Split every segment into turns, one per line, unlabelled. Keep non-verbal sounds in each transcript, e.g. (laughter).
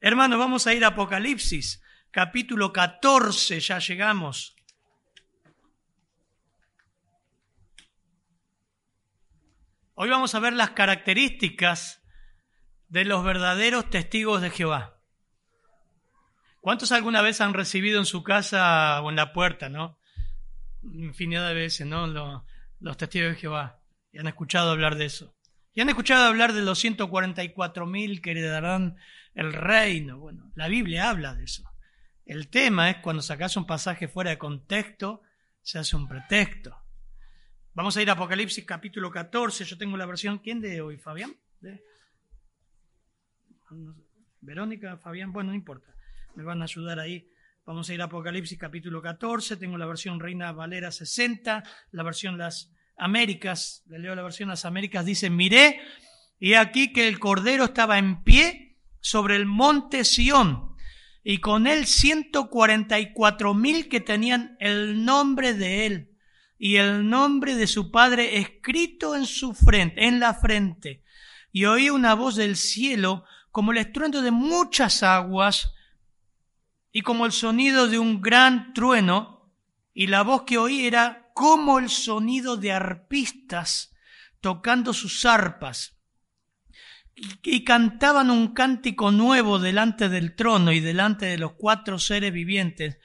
Hermanos, vamos a ir a Apocalipsis, capítulo 14, ya llegamos. Hoy vamos a ver las características de los verdaderos testigos de Jehová. ¿Cuántos alguna vez han recibido en su casa o en la puerta, no? Infinidad de veces, ¿no? Los, los testigos de Jehová. Y han escuchado hablar de eso. Y han escuchado hablar de los 144 mil que heredarán el reino. Bueno, la Biblia habla de eso. El tema es cuando sacas un pasaje fuera de contexto, se hace un pretexto. Vamos a ir a Apocalipsis capítulo 14. Yo tengo la versión. ¿Quién de hoy, Fabián? Verónica, Fabián, bueno, no importa. Me van a ayudar ahí. Vamos a ir a Apocalipsis capítulo 14. Tengo la versión Reina Valera 60, la versión Las Américas. Le leo la versión Las Américas. Dice, miré y aquí que el Cordero estaba en pie sobre el monte Sión y con él 144 mil que tenían el nombre de él y el nombre de su padre escrito en su frente, en la frente. Y oí una voz del cielo como el estruendo de muchas aguas y como el sonido de un gran trueno, y la voz que oí era como el sonido de arpistas tocando sus arpas y cantaban un cántico nuevo delante del trono y delante de los cuatro seres vivientes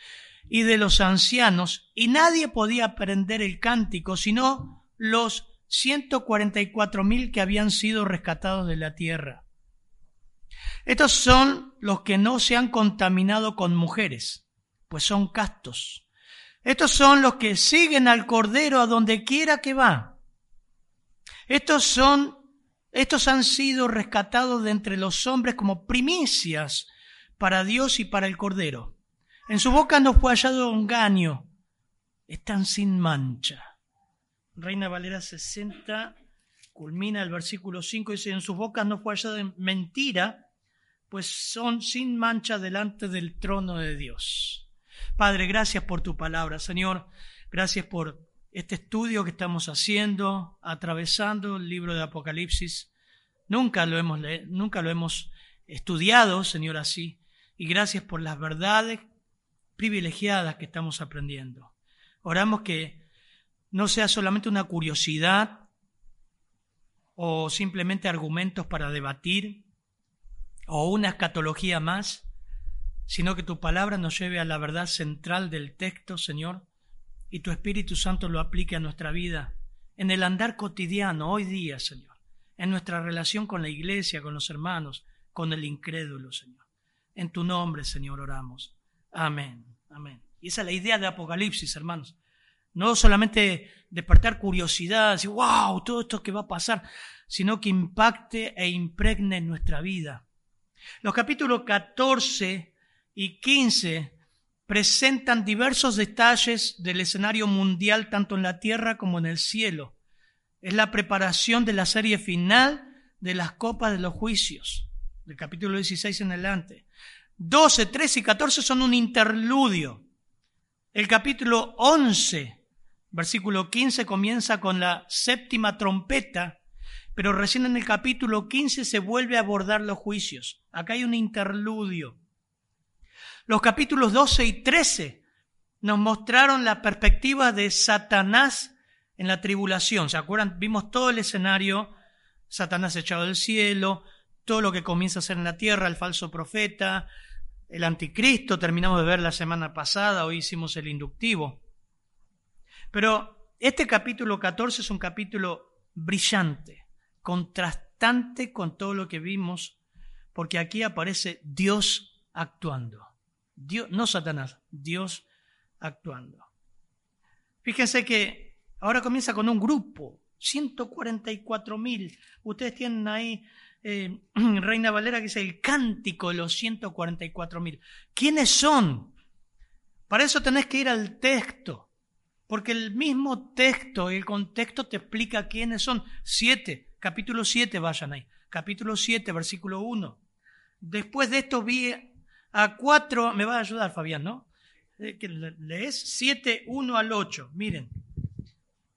y de los ancianos, y nadie podía aprender el cántico sino los 144 mil que habían sido rescatados de la tierra. Estos son los que no se han contaminado con mujeres, pues son castos. Estos son los que siguen al Cordero a donde quiera que va. Estos son estos han sido rescatados de entre los hombres como primicias para Dios y para el Cordero. En su boca no fue hallado engaño. Están sin mancha. Reina Valera 60 culmina el versículo 5 y dice, en sus bocas no fue hallado mentira, pues son sin mancha delante del trono de Dios. Padre, gracias por tu palabra, Señor. Gracias por este estudio que estamos haciendo, atravesando el libro de Apocalipsis. Nunca lo hemos, nunca lo hemos estudiado, Señor, así. Y gracias por las verdades privilegiadas que estamos aprendiendo. Oramos que no sea solamente una curiosidad o simplemente argumentos para debatir o una escatología más, sino que tu palabra nos lleve a la verdad central del texto, Señor, y tu Espíritu Santo lo aplique a nuestra vida, en el andar cotidiano, hoy día, Señor, en nuestra relación con la iglesia, con los hermanos, con el incrédulo, Señor. En tu nombre, Señor, oramos. Amén, amén. Y esa es la idea de Apocalipsis, hermanos. No solamente despertar curiosidad, decir, wow, todo esto que va a pasar, sino que impacte e impregne nuestra vida. Los capítulos 14 y 15 presentan diversos detalles del escenario mundial tanto en la tierra como en el cielo. Es la preparación de la serie final de las copas de los juicios, del capítulo 16 en adelante. 12, 13 y 14 son un interludio. El capítulo 11, versículo 15, comienza con la séptima trompeta, pero recién en el capítulo 15 se vuelve a abordar los juicios. Acá hay un interludio. Los capítulos 12 y 13 nos mostraron la perspectiva de Satanás en la tribulación. ¿Se acuerdan? Vimos todo el escenario, Satanás echado del cielo, todo lo que comienza a hacer en la tierra, el falso profeta, el anticristo, terminamos de ver la semana pasada, hoy hicimos el inductivo. Pero este capítulo 14 es un capítulo brillante, contrastante con todo lo que vimos, porque aquí aparece Dios actuando. Dios, no Satanás, Dios actuando. Fíjense que ahora comienza con un grupo, 144 mil. Ustedes tienen ahí eh, (clears throat) Reina Valera que es el cántico de los 144 mil. ¿Quiénes son? Para eso tenés que ir al texto, porque el mismo texto, el contexto te explica quiénes son. Siete, capítulo 7, vayan ahí. Capítulo 7, versículo 1. Después de esto vi a cuatro, me va a ayudar Fabián, ¿no? Lees 7, 1 al 8, miren.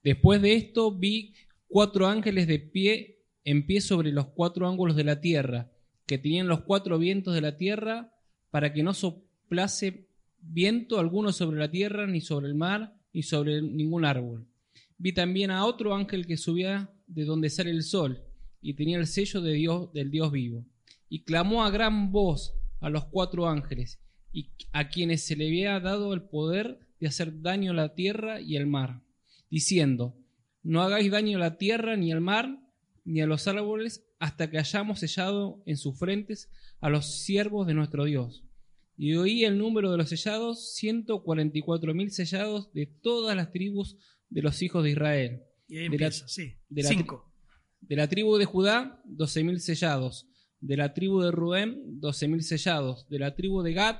Después de esto vi cuatro ángeles de pie en pie sobre los cuatro ángulos de la tierra, que tenían los cuatro vientos de la tierra, para que no soplase viento alguno sobre la tierra, ni sobre el mar, ni sobre ningún árbol. Vi también a otro ángel que subía de donde sale el sol, y tenía el sello de Dios, del Dios vivo. Y clamó a gran voz a los cuatro ángeles, y a quienes se le había dado el poder de hacer daño a la tierra y al mar, diciendo, No hagáis daño a la tierra ni al mar, ni a los árboles hasta que hayamos sellado en sus frentes a los siervos de nuestro Dios. Y oí el número de los sellados, ciento cuarenta y cuatro mil sellados de todas las tribus de los hijos de Israel.
Y ahí empieza, sí.
De la, Cinco. De la tribu de Judá, doce mil sellados. De la tribu de Rubén, doce mil sellados. De la tribu de Gad,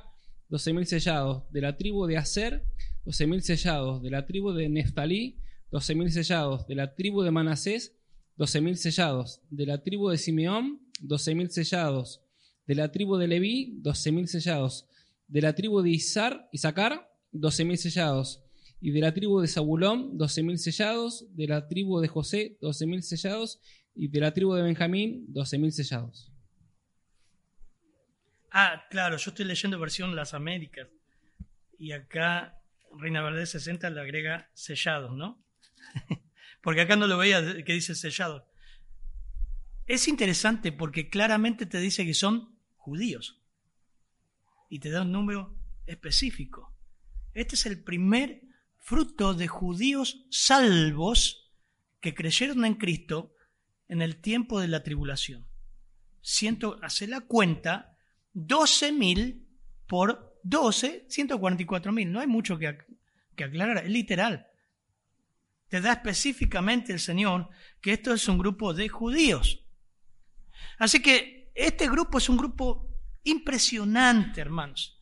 doce mil sellados. De la tribu de Aser, doce mil sellados. De la tribu de Neftalí, doce mil sellados. De la tribu de Manasés, doce mil sellados. De la tribu de Simeón, doce mil sellados. De la tribu de Leví, doce mil sellados. De la tribu de Isar, Isaacar, doce mil sellados. Y de la tribu de Zabulón, doce mil sellados. De la tribu de José, doce mil sellados. Y de la tribu de Benjamín, doce mil sellados.
Ah, claro, yo estoy leyendo versión Las Américas. Y acá Reina Verde 60 le agrega sellados, ¿no? (laughs) porque acá no lo veía que dice sellado. Es interesante porque claramente te dice que son judíos y te da un número específico. Este es el primer fruto de judíos salvos que creyeron en Cristo en el tiempo de la tribulación. Siento, hace la cuenta, 12.000 por 12, 144.000. No hay mucho que, que aclarar, es literal te da específicamente el Señor que esto es un grupo de judíos. Así que este grupo es un grupo impresionante, hermanos.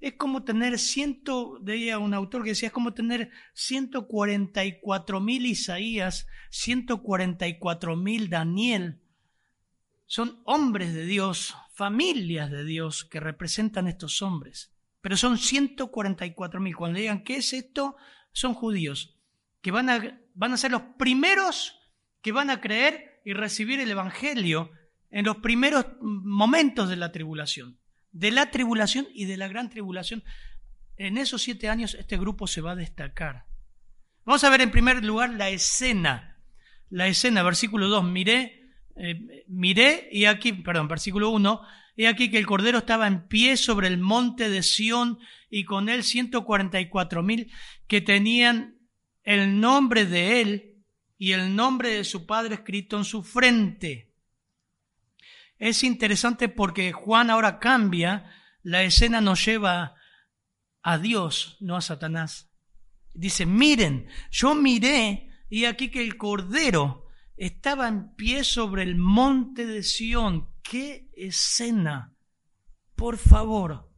Es como tener ciento, decía un autor que decía, es como tener 144 mil Isaías, 144 mil Daniel. Son hombres de Dios, familias de Dios que representan estos hombres. Pero son 144 mil. Cuando digan, ¿qué es esto? Son judíos que van a, van a ser los primeros que van a creer y recibir el Evangelio en los primeros momentos de la tribulación. De la tribulación y de la gran tribulación. En esos siete años este grupo se va a destacar. Vamos a ver en primer lugar la escena. La escena, versículo 2, miré, eh, miré y aquí, perdón, versículo 1, he aquí que el Cordero estaba en pie sobre el monte de Sión y con él 144 mil que tenían el nombre de él y el nombre de su padre escrito en su frente. Es interesante porque Juan ahora cambia, la escena nos lleva a Dios, no a Satanás. Dice, miren, yo miré y aquí que el Cordero estaba en pie sobre el monte de Sión. ¡Qué escena! Por favor,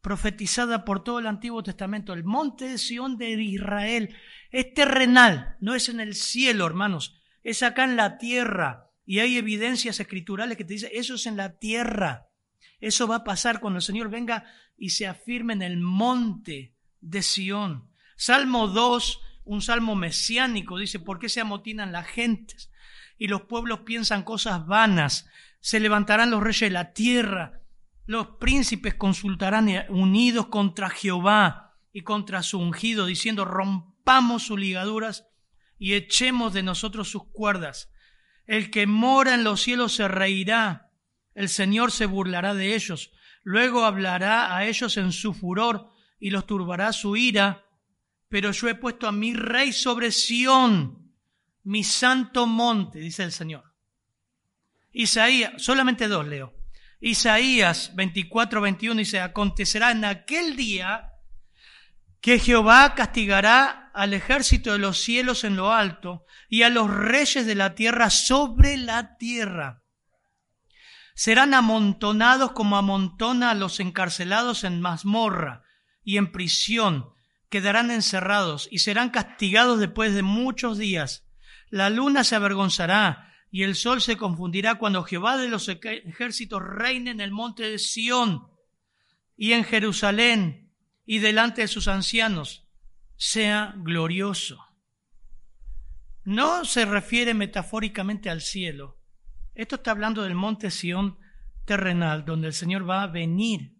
profetizada por todo el Antiguo Testamento. El monte de Sión de Israel es terrenal, no es en el cielo, hermanos, es acá en la tierra. Y hay evidencias escriturales que te dicen, eso es en la tierra. Eso va a pasar cuando el Señor venga y se afirme en el monte de Sión. Salmo 2, un salmo mesiánico, dice, ¿por qué se amotinan las gentes? Y los pueblos piensan cosas vanas. Se levantarán los reyes de la tierra los príncipes consultarán unidos contra Jehová y contra su ungido, diciendo, rompamos sus ligaduras y echemos de nosotros sus cuerdas. El que mora en los cielos se reirá, el Señor se burlará de ellos, luego hablará a ellos en su furor y los turbará su ira. Pero yo he puesto a mi rey sobre Sión, mi santo monte, dice el Señor. Isaías, solamente dos leo. Isaías 24, 21 dice, acontecerá en aquel día que Jehová castigará al ejército de los cielos en lo alto y a los reyes de la tierra sobre la tierra. Serán amontonados como amontona a los encarcelados en mazmorra y en prisión. Quedarán encerrados y serán castigados después de muchos días. La luna se avergonzará y el sol se confundirá cuando Jehová de los ejércitos reine en el monte de Sión y en Jerusalén y delante de sus ancianos. Sea glorioso. No se refiere metafóricamente al cielo. Esto está hablando del monte Sión terrenal, donde el Señor va a venir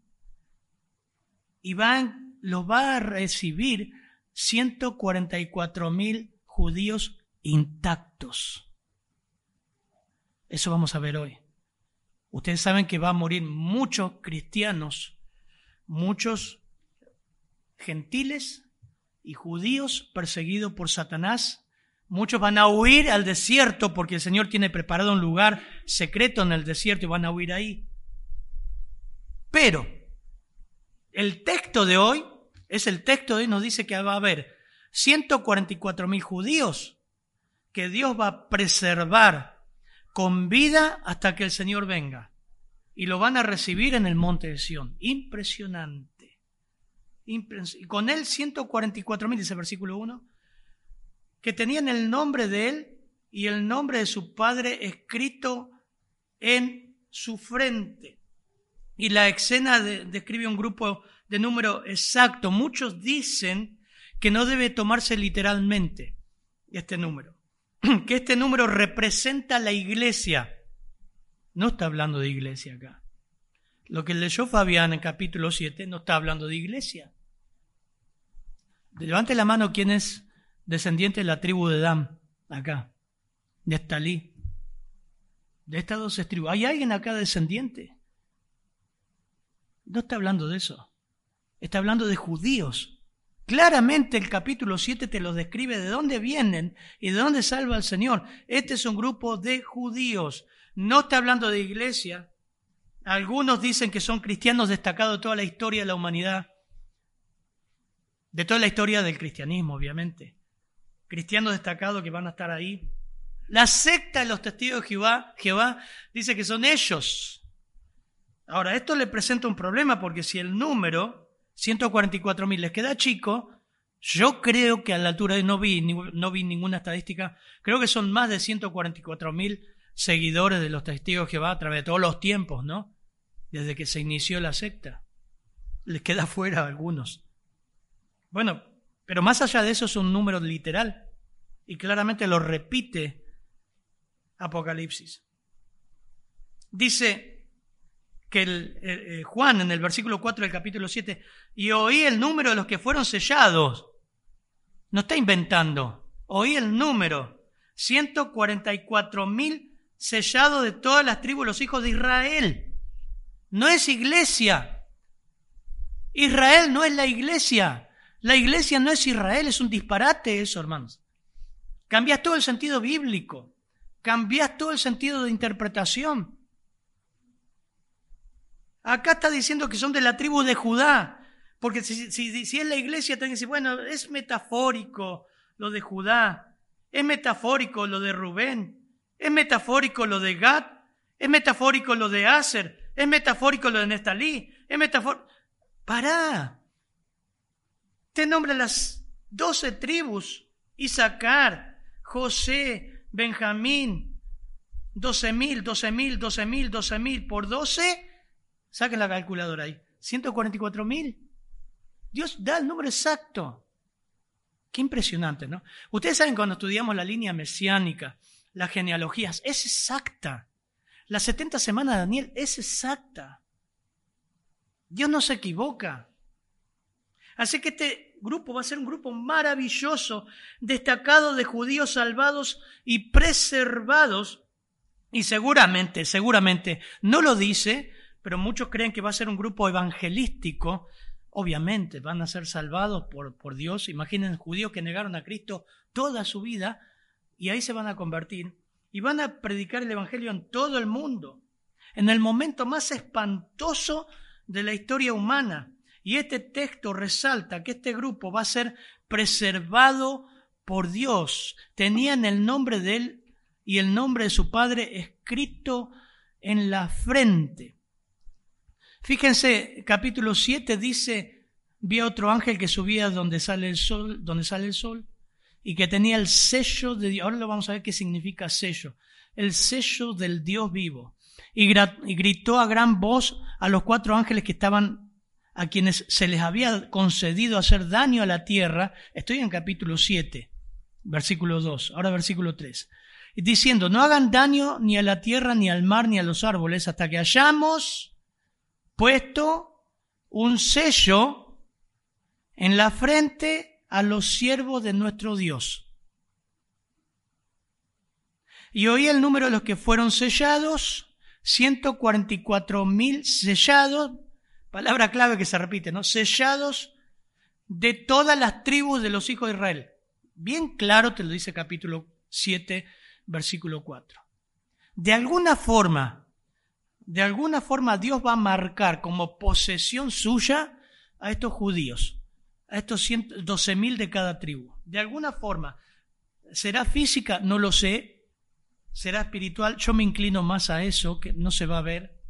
y va, los va a recibir 144 mil judíos intactos. Eso vamos a ver hoy. Ustedes saben que va a morir muchos cristianos, muchos gentiles y judíos perseguidos por Satanás. Muchos van a huir al desierto porque el Señor tiene preparado un lugar secreto en el desierto y van a huir ahí. Pero el texto de hoy es el texto de hoy, nos dice que va a haber 144 mil judíos que Dios va a preservar con vida hasta que el Señor venga. Y lo van a recibir en el monte de Sión. Impresionante. Y con él 144 mil, dice el versículo 1, que tenían el nombre de él y el nombre de su padre escrito en su frente. Y la escena describe un grupo de número exacto. Muchos dicen que no debe tomarse literalmente este número. (clears throat) que este número representa la iglesia. No está hablando de iglesia acá. Lo que leyó Fabián en capítulo 7 no está hablando de iglesia. Levante la mano quien es descendiente de la tribu de Dan, acá, de Estalí. De estas dos tribus. ¿Hay alguien acá descendiente? No está hablando de eso. Está hablando de judíos Claramente el capítulo 7 te lo describe de dónde vienen y de dónde salva el Señor. Este es un grupo de judíos. No está hablando de iglesia. Algunos dicen que son cristianos destacados de toda la historia de la humanidad. De toda la historia del cristianismo, obviamente. Cristianos destacados que van a estar ahí. La secta de los testigos de Jehová, Jehová dice que son ellos. Ahora, esto le presenta un problema porque si el número 144 mil les queda chico, yo creo que a la altura de no vi, no vi ninguna estadística, creo que son más de 144 mil seguidores de los testigos de Jehová a través de todos los tiempos, ¿no? Desde que se inició la secta. Les queda fuera algunos. Bueno, pero más allá de eso es un número literal y claramente lo repite Apocalipsis. Dice, que el, eh, Juan en el versículo 4 del capítulo 7, y oí el número de los que fueron sellados. No está inventando, oí el número, 144 mil sellados de todas las tribus, los hijos de Israel. No es iglesia. Israel no es la iglesia. La iglesia no es Israel, es un disparate eso, hermanos. Cambias todo el sentido bíblico, cambias todo el sentido de interpretación. Acá está diciendo que son de la tribu de Judá. Porque si, si, es la iglesia, que decir, bueno, es metafórico lo de Judá, es metafórico lo de Rubén, es metafórico lo de Gad, es metafórico lo de Aser, es metafórico lo de Nestalí, es metafórico. Pará. Te nombra las doce tribus, Isaacar, José, Benjamín, doce mil, doce mil, doce mil, doce mil por doce, Saquen la calculadora ahí. 144 mil. Dios da el número exacto. Qué impresionante, ¿no? Ustedes saben cuando estudiamos la línea mesiánica, las genealogías, es exacta. Las 70 semanas de Daniel es exacta. Dios no se equivoca. Así que este grupo va a ser un grupo maravilloso, destacado de judíos salvados y preservados. Y seguramente, seguramente, no lo dice, pero muchos creen que va a ser un grupo evangelístico. Obviamente van a ser salvados por, por Dios. Imaginen judíos que negaron a Cristo toda su vida y ahí se van a convertir y van a predicar el Evangelio en todo el mundo, en el momento más espantoso de la historia humana. Y este texto resalta que este grupo va a ser preservado por Dios. Tenían el nombre de él y el nombre de su padre escrito en la frente. Fíjense, capítulo 7 dice, vi a otro ángel que subía donde sale el sol, donde sale el sol, y que tenía el sello de Dios. Ahora lo vamos a ver qué significa sello. El sello del Dios vivo. Y, y gritó a gran voz a los cuatro ángeles que estaban a quienes se les había concedido hacer daño a la tierra. Estoy en capítulo 7, versículo 2, ahora versículo 3. Diciendo, no hagan daño ni a la tierra, ni al mar, ni a los árboles, hasta que hayamos puesto un sello en la frente a los siervos de nuestro Dios. Y oí el número de los que fueron sellados, 144 mil sellados, palabra clave que se repite, ¿no? Sellados de todas las tribus de los hijos de Israel. Bien claro te lo dice capítulo 7, versículo 4. De alguna forma, de alguna forma Dios va a marcar como posesión suya a estos judíos, a estos 12 mil de cada tribu. De alguna forma, ¿será física? No lo sé. ¿Será espiritual? Yo me inclino más a eso, que no se va a ver.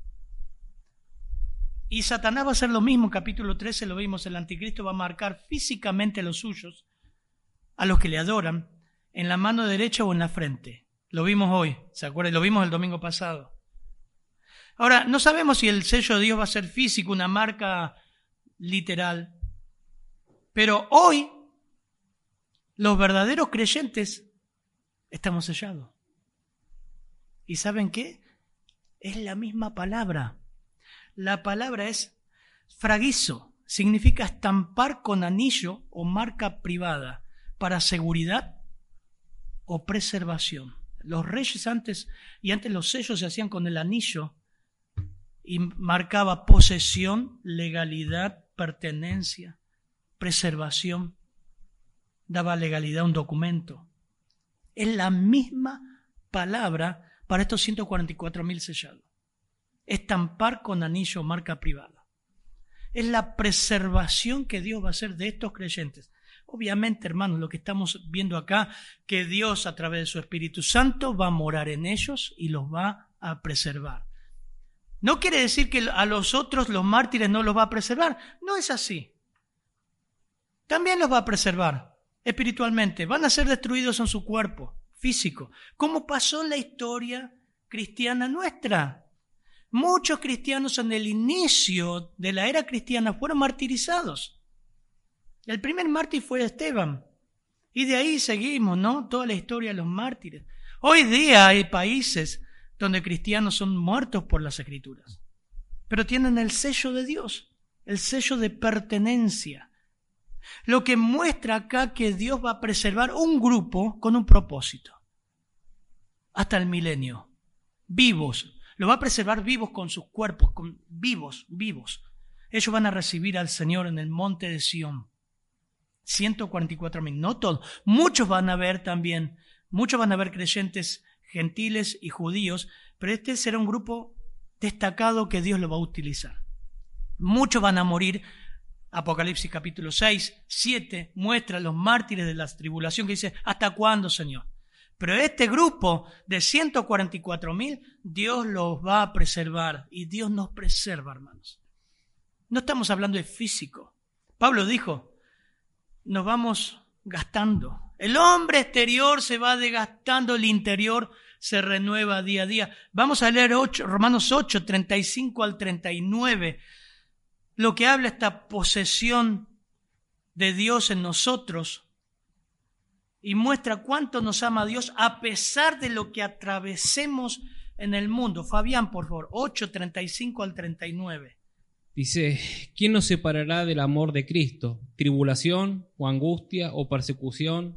Y Satanás va a hacer lo mismo, capítulo 13 lo vimos, el anticristo va a marcar físicamente a los suyos, a los que le adoran, en la mano derecha o en la frente. Lo vimos hoy, ¿se acuerdan? Lo vimos el domingo pasado. Ahora, no sabemos si el sello de Dios va a ser físico, una marca literal, pero hoy los verdaderos creyentes estamos sellados. ¿Y saben qué? Es la misma palabra. La palabra es fraguizo, significa estampar con anillo o marca privada para seguridad o preservación. Los reyes antes y antes los sellos se hacían con el anillo y marcaba posesión, legalidad, pertenencia, preservación, daba legalidad a un documento. Es la misma palabra para estos 144 mil sellados. Estampar con anillo marca privada. Es la preservación que Dios va a hacer de estos creyentes. Obviamente, hermanos, lo que estamos viendo acá, que Dios a través de su Espíritu Santo va a morar en ellos y los va a preservar. No quiere decir que a los otros, los mártires, no los va a preservar. No es así. También los va a preservar espiritualmente. Van a ser destruidos en su cuerpo físico, como pasó en la historia cristiana nuestra. Muchos cristianos en el inicio de la era cristiana fueron martirizados. El primer mártir fue Esteban. Y de ahí seguimos, ¿no? Toda la historia de los mártires. Hoy día hay países donde cristianos son muertos por las escrituras, pero tienen el sello de Dios, el sello de pertenencia. Lo que muestra acá que Dios va a preservar un grupo con un propósito, hasta el milenio, vivos. Lo va a preservar vivos con sus cuerpos, con, vivos, vivos. Ellos van a recibir al Señor en el monte de Sión. 144 mil, no todos. Muchos van a ver también, muchos van a ver creyentes gentiles y judíos, pero este será un grupo destacado que Dios lo va a utilizar. Muchos van a morir. Apocalipsis capítulo 6, 7 muestra a los mártires de la tribulación que dice, ¿hasta cuándo, Señor? Pero este grupo de 144 mil, Dios los va a preservar y Dios nos preserva, hermanos. No estamos hablando de físico. Pablo dijo, nos vamos gastando, el hombre exterior se va desgastando, el interior se renueva día a día. Vamos a leer Romanos 8, 35 al 39, lo que habla esta posesión de Dios en nosotros y muestra cuánto nos ama Dios a pesar de lo que atravesemos en el mundo. Fabián, por favor, 8, 35 al 39.
Dice, ¿quién nos separará del amor de Cristo? ¿Tribulación o angustia o persecución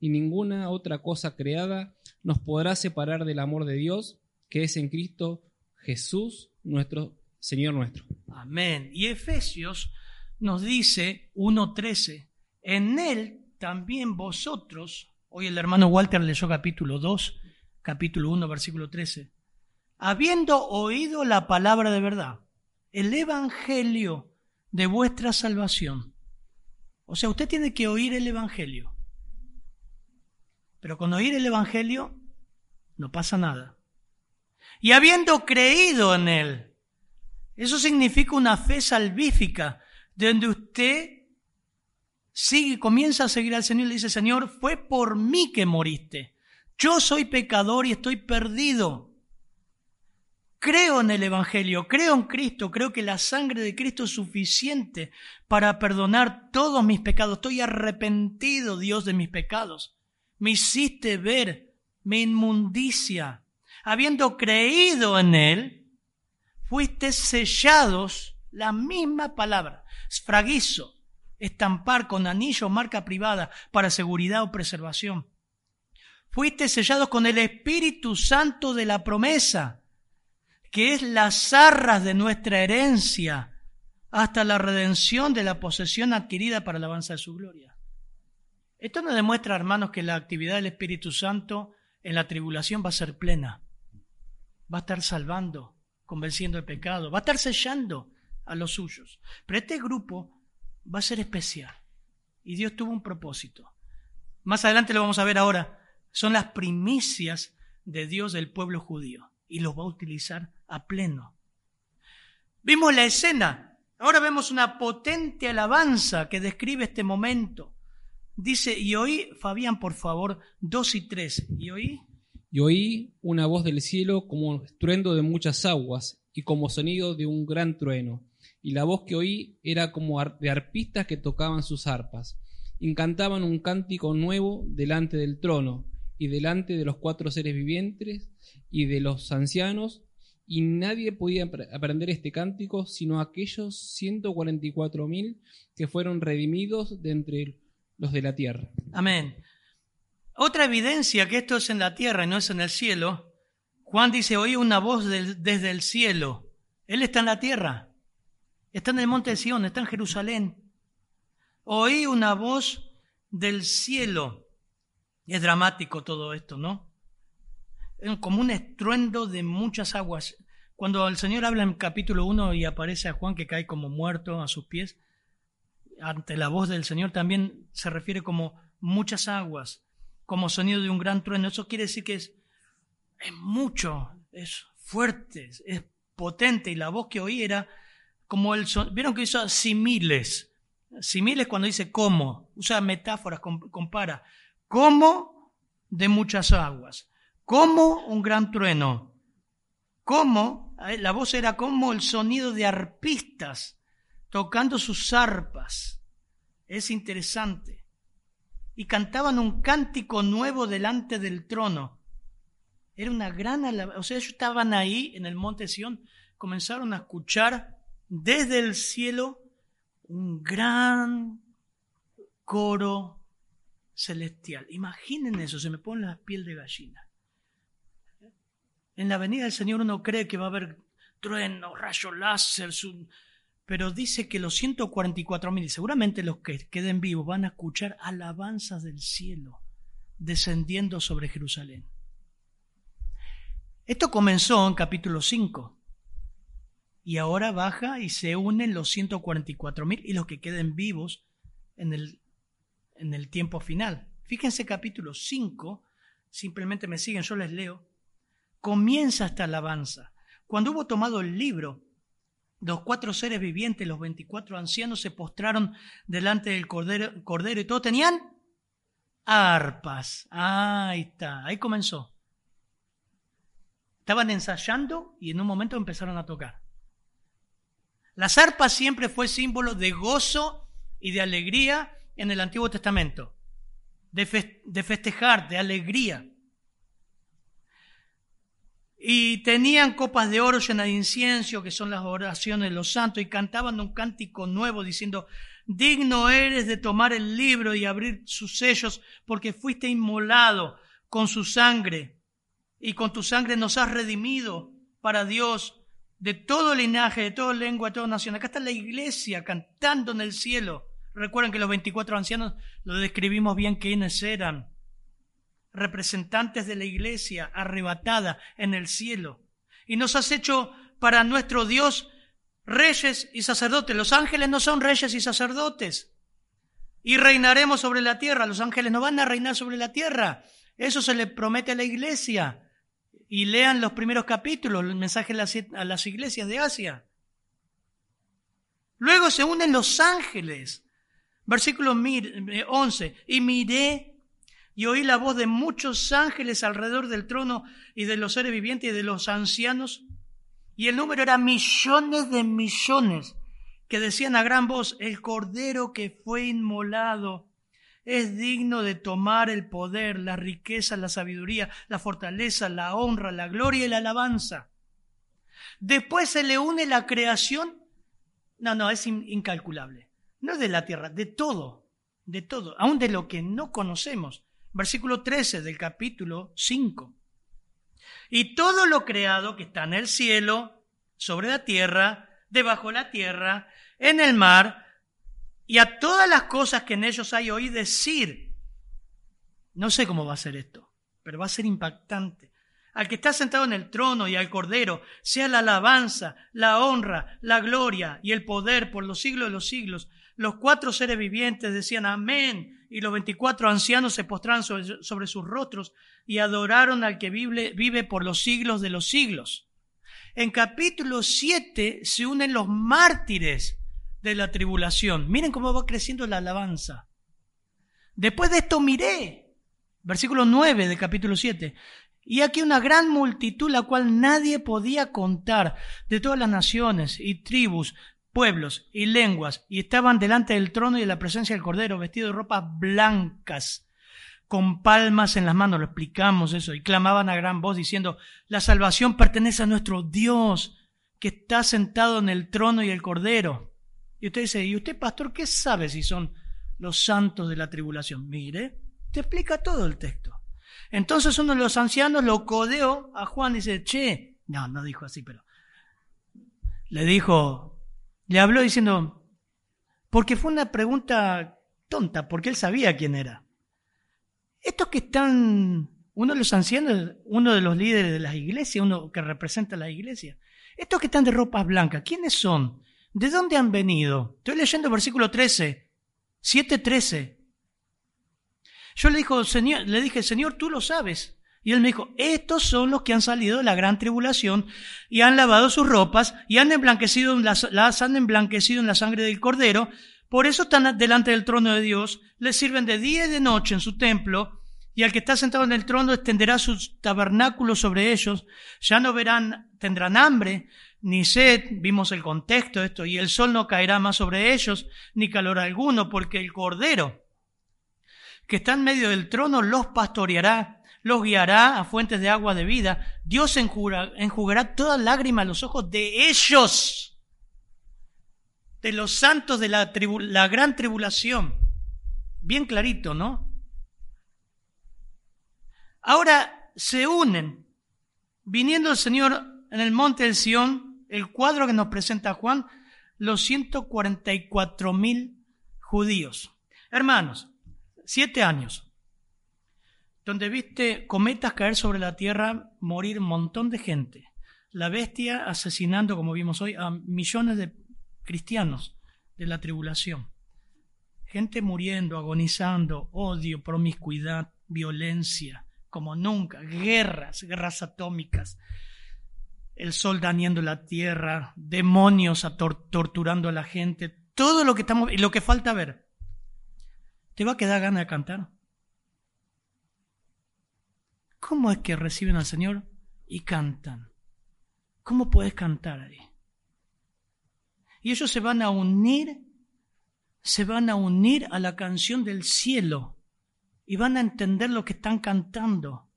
y ninguna otra cosa creada nos podrá separar del amor de Dios que es en Cristo Jesús nuestro Señor nuestro.
Amén. Y Efesios nos dice 1.13, en él también vosotros, hoy el hermano Walter leyó capítulo 2, capítulo 1, versículo 13, habiendo oído la palabra de verdad, el evangelio de vuestra salvación. O sea, usted tiene que oír el evangelio. Pero con oír el evangelio no pasa nada. Y habiendo creído en él, eso significa una fe salvífica, donde usted sigue, comienza a seguir al Señor y le dice, Señor, fue por mí que moriste. Yo soy pecador y estoy perdido. Creo en el Evangelio, creo en Cristo, creo que la sangre de Cristo es suficiente para perdonar todos mis pecados. Estoy arrepentido, Dios, de mis pecados. Me hiciste ver mi inmundicia. Habiendo creído en Él, fuiste sellados, la misma palabra, sfragizo, estampar con anillo marca privada para seguridad o preservación. Fuiste sellados con el Espíritu Santo de la promesa que es las arras de nuestra herencia hasta la redención de la posesión adquirida para la alabanza de su gloria. Esto nos demuestra, hermanos, que la actividad del Espíritu Santo en la tribulación va a ser plena. Va a estar salvando, convenciendo el pecado, va a estar sellando a los suyos. Pero este grupo va a ser especial. Y Dios tuvo un propósito. Más adelante lo vamos a ver ahora. Son las primicias de Dios del pueblo judío. Y los va a utilizar a pleno. Vimos la escena, ahora vemos una potente alabanza que describe este momento. Dice, y oí, Fabián, por favor, dos y tres, y oí.
Y oí una voz del cielo como estruendo de muchas aguas y como sonido de un gran trueno. Y la voz que oí era como de arpistas que tocaban sus arpas. Y cantaban un cántico nuevo delante del trono y delante de los cuatro seres vivientes y de los ancianos y nadie podía aprender este cántico sino aquellos 144.000 que fueron redimidos de entre los de la tierra.
Amén. Otra evidencia que esto es en la tierra y no es en el cielo, Juan dice, oí una voz desde el cielo. Él está en la tierra, está en el monte de Sion, está en Jerusalén. Oí una voz del cielo. Es dramático todo esto, ¿no? como un estruendo de muchas aguas. Cuando el Señor habla en capítulo 1 y aparece a Juan que cae como muerto a sus pies, ante la voz del Señor también se refiere como muchas aguas, como sonido de un gran trueno. Eso quiere decir que es, mucho, es fuerte, es potente. Y la voz que oí era como el son... Vieron que hizo similes. Similes cuando dice cómo, usa metáforas, compara. Como de muchas aguas como un gran trueno, como, la voz era como el sonido de arpistas tocando sus arpas. Es interesante. Y cantaban un cántico nuevo delante del trono. Era una gran alabanza. O sea, ellos estaban ahí en el monte Sión, comenzaron a escuchar desde el cielo un gran coro celestial. Imaginen eso, se me pone la piel de gallina. En la venida del Señor uno cree que va a haber truenos, rayos láser, pero dice que los 144 mil, seguramente los que queden vivos, van a escuchar alabanzas del cielo descendiendo sobre Jerusalén. Esto comenzó en capítulo 5 y ahora baja y se unen los 144 mil y los que queden vivos en el, en el tiempo final. Fíjense capítulo 5, simplemente me siguen, yo les leo comienza esta alabanza. Cuando hubo tomado el libro, los cuatro seres vivientes, los veinticuatro ancianos, se postraron delante del cordero, cordero y todos tenían arpas. ahí está, ahí comenzó. Estaban ensayando y en un momento empezaron a tocar. Las arpas siempre fue símbolo de gozo y de alegría en el Antiguo Testamento, de, de festejar, de alegría y tenían copas de oro llenas de incienso, que son las oraciones de los santos, y cantaban un cántico nuevo diciendo, digno eres de tomar el libro y abrir sus sellos, porque fuiste inmolado con su sangre, y con tu sangre nos has redimido para Dios de todo linaje, de toda lengua, de toda nación. Acá está la iglesia cantando en el cielo. Recuerden que los 24 ancianos lo describimos bien quiénes eran. Representantes de la iglesia arrebatada en el cielo. Y nos has hecho para nuestro Dios reyes y sacerdotes. Los ángeles no son reyes y sacerdotes. Y reinaremos sobre la tierra. Los ángeles no van a reinar sobre la tierra. Eso se le promete a la iglesia. Y lean los primeros capítulos, el mensaje a las iglesias de Asia. Luego se unen los ángeles. Versículo 11. Y miré y oí la voz de muchos ángeles alrededor del trono y de los seres vivientes y de los ancianos. Y el número era millones de millones que decían a gran voz, el cordero que fue inmolado es digno de tomar el poder, la riqueza, la sabiduría, la fortaleza, la honra, la gloria y la alabanza. Después se le une la creación. No, no, es incalculable. No de la tierra, de todo, de todo, aún de lo que no conocemos. Versículo 13 del capítulo 5. Y todo lo creado que está en el cielo, sobre la tierra, debajo de la tierra, en el mar, y a todas las cosas que en ellos hay oí decir. No sé cómo va a ser esto, pero va a ser impactante. Al que está sentado en el trono y al Cordero, sea la alabanza, la honra, la gloria y el poder por los siglos de los siglos. Los cuatro seres vivientes decían amén y los veinticuatro ancianos se postraron sobre, sus rostros y adoraron al que vive, vive por los siglos de los siglos. En capítulo 7 se unen los mártires de la tribulación. Miren cómo va creciendo la alabanza. Después de esto miré, versículo 9 del capítulo 7, y aquí una gran multitud, la cual nadie podía contar, de todas las naciones y tribus, pueblos y lenguas, y estaban delante del trono y de la presencia del Cordero, vestidos de ropas blancas, con palmas en las manos, lo explicamos eso, y clamaban a gran voz diciendo, la salvación pertenece a nuestro Dios, que está sentado en el trono y el Cordero. Y usted dice, ¿y usted, pastor, qué sabe si son los santos de la tribulación? Mire, te explica todo el texto. Entonces uno de los ancianos lo codeó a Juan y dice, che, no, no dijo así, pero le dijo, le habló diciendo, porque fue una pregunta tonta, porque él sabía quién era. Estos que están, uno de los ancianos, uno de los líderes de las iglesias, uno que representa la iglesia, estos que están de ropas blancas, ¿quiénes son? ¿De dónde han venido? Estoy leyendo el versículo 13, 7.13. Yo le, dijo, señor, le dije, Señor, tú lo sabes. Y él me dijo, estos son los que han salido de la gran tribulación y han lavado sus ropas y han emblanquecido las, las han emblanquecido en la sangre del cordero. Por eso están delante del trono de Dios, les sirven de día y de noche en su templo, y al que está sentado en el trono extenderá sus tabernáculos sobre ellos. Ya no verán, tendrán hambre, ni sed, vimos el contexto de esto, y el sol no caerá más sobre ellos, ni calor alguno, porque el Cordero que está en medio del trono los pastoreará, los guiará a fuentes de agua de vida. Dios enjugará toda lágrima a los ojos de ellos, de los santos de la, la gran tribulación. Bien clarito, ¿no? Ahora se unen, viniendo el Señor en el monte del Sión, el cuadro que nos presenta Juan, los 144 mil judíos. Hermanos, siete años, donde viste cometas caer sobre la tierra, morir un montón de gente, la bestia asesinando, como vimos hoy, a millones de cristianos de la tribulación, gente muriendo, agonizando, odio, promiscuidad, violencia, como nunca, guerras, guerras atómicas, el sol dañando la tierra, demonios torturando a la gente, todo lo que estamos y lo que falta ver. ¿Te va a quedar gana de cantar? ¿Cómo es que reciben al Señor y cantan? ¿Cómo puedes cantar ahí? Y ellos se van a unir, se van a unir a la canción del cielo y van a entender lo que están cantando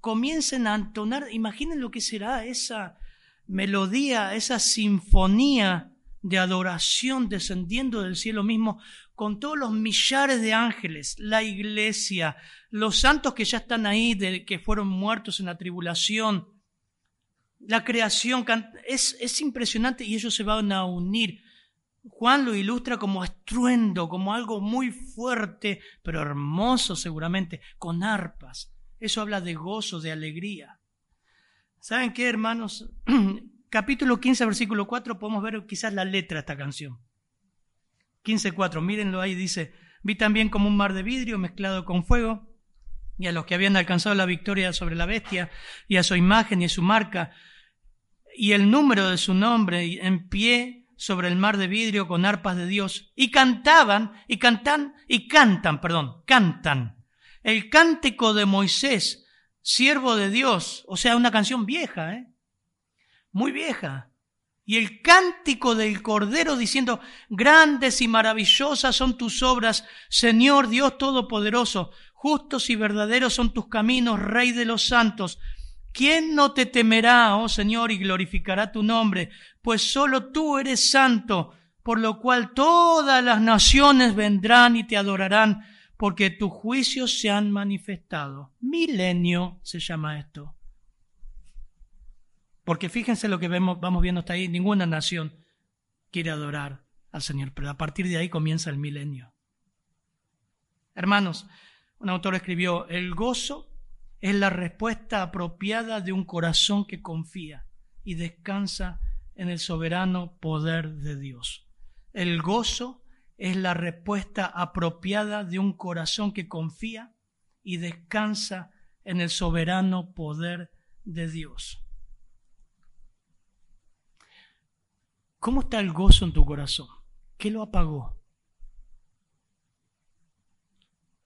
comiencen a entonar, imaginen lo que será esa melodía, esa sinfonía de adoración descendiendo del cielo mismo con todos los millares de ángeles, la iglesia, los santos que ya están ahí, de, que fueron muertos en la tribulación, la creación, es, es impresionante y ellos se van a unir. Juan lo ilustra como estruendo, como algo muy fuerte, pero hermoso seguramente, con arpas. Eso habla de gozo, de alegría. ¿Saben qué, hermanos? (clears throat) Capítulo 15, versículo 4, podemos ver quizás la letra de esta canción. 15.4, mírenlo ahí, dice, vi también como un mar de vidrio mezclado con fuego, y a los que habían alcanzado la victoria sobre la bestia, y a su imagen y a su marca, y el número de su nombre en pie sobre el mar de vidrio con arpas de Dios, y cantaban, y cantan, y cantan, perdón, cantan, el cántico de Moisés, siervo de Dios, o sea, una canción vieja, ¿eh? muy vieja, y el cántico del Cordero diciendo, grandes y maravillosas son tus obras, Señor Dios Todopoderoso, justos y verdaderos son tus caminos, Rey de los santos. ¿Quién no te temerá, oh Señor, y glorificará tu nombre? Pues solo tú eres santo, por lo cual todas las naciones vendrán y te adorarán, porque tus juicios se han manifestado. Milenio se llama esto. Porque fíjense lo que vemos, vamos viendo hasta ahí, ninguna nación quiere adorar al Señor, pero a partir de ahí comienza el milenio. Hermanos, un autor escribió, el gozo es la respuesta apropiada de un corazón que confía y descansa en el soberano poder de Dios. El gozo es la respuesta apropiada de un corazón que confía y descansa en el soberano poder de Dios. ¿Cómo está el gozo en tu corazón? ¿Qué lo apagó?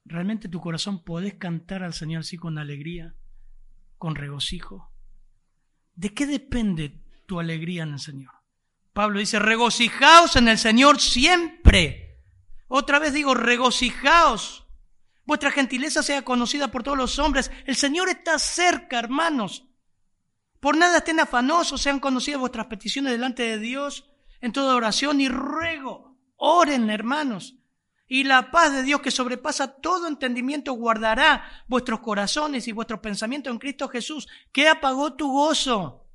¿Realmente tu corazón podés cantar al Señor así con alegría, con regocijo? ¿De qué depende tu alegría en el Señor? Pablo dice, regocijaos en el Señor siempre. Otra vez digo, regocijaos. Vuestra gentileza sea conocida por todos los hombres. El Señor está cerca, hermanos. Por nada estén afanosos, sean conocidas vuestras peticiones delante de Dios en toda oración y ruego. Oren, hermanos. Y la paz de Dios que sobrepasa todo entendimiento guardará vuestros corazones y vuestros pensamientos en Cristo Jesús, que apagó tu gozo.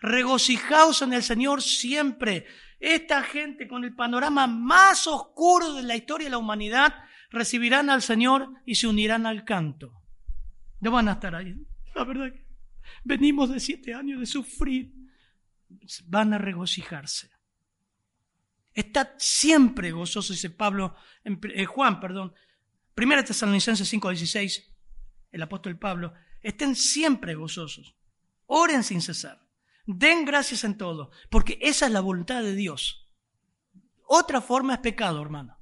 Regocijaos en el Señor siempre. Esta gente con el panorama más oscuro de la historia de la humanidad recibirán al Señor y se unirán al canto. No van a estar ahí. La verdad venimos de siete años de sufrir. Van a regocijarse. Estad siempre gozosos, dice Pablo, eh, Juan, perdón. Primera Tesalonicenses 5:16, el apóstol Pablo. Estén siempre gozosos. Oren sin cesar. Den gracias en todo, porque esa es la voluntad de Dios. Otra forma es pecado, hermano.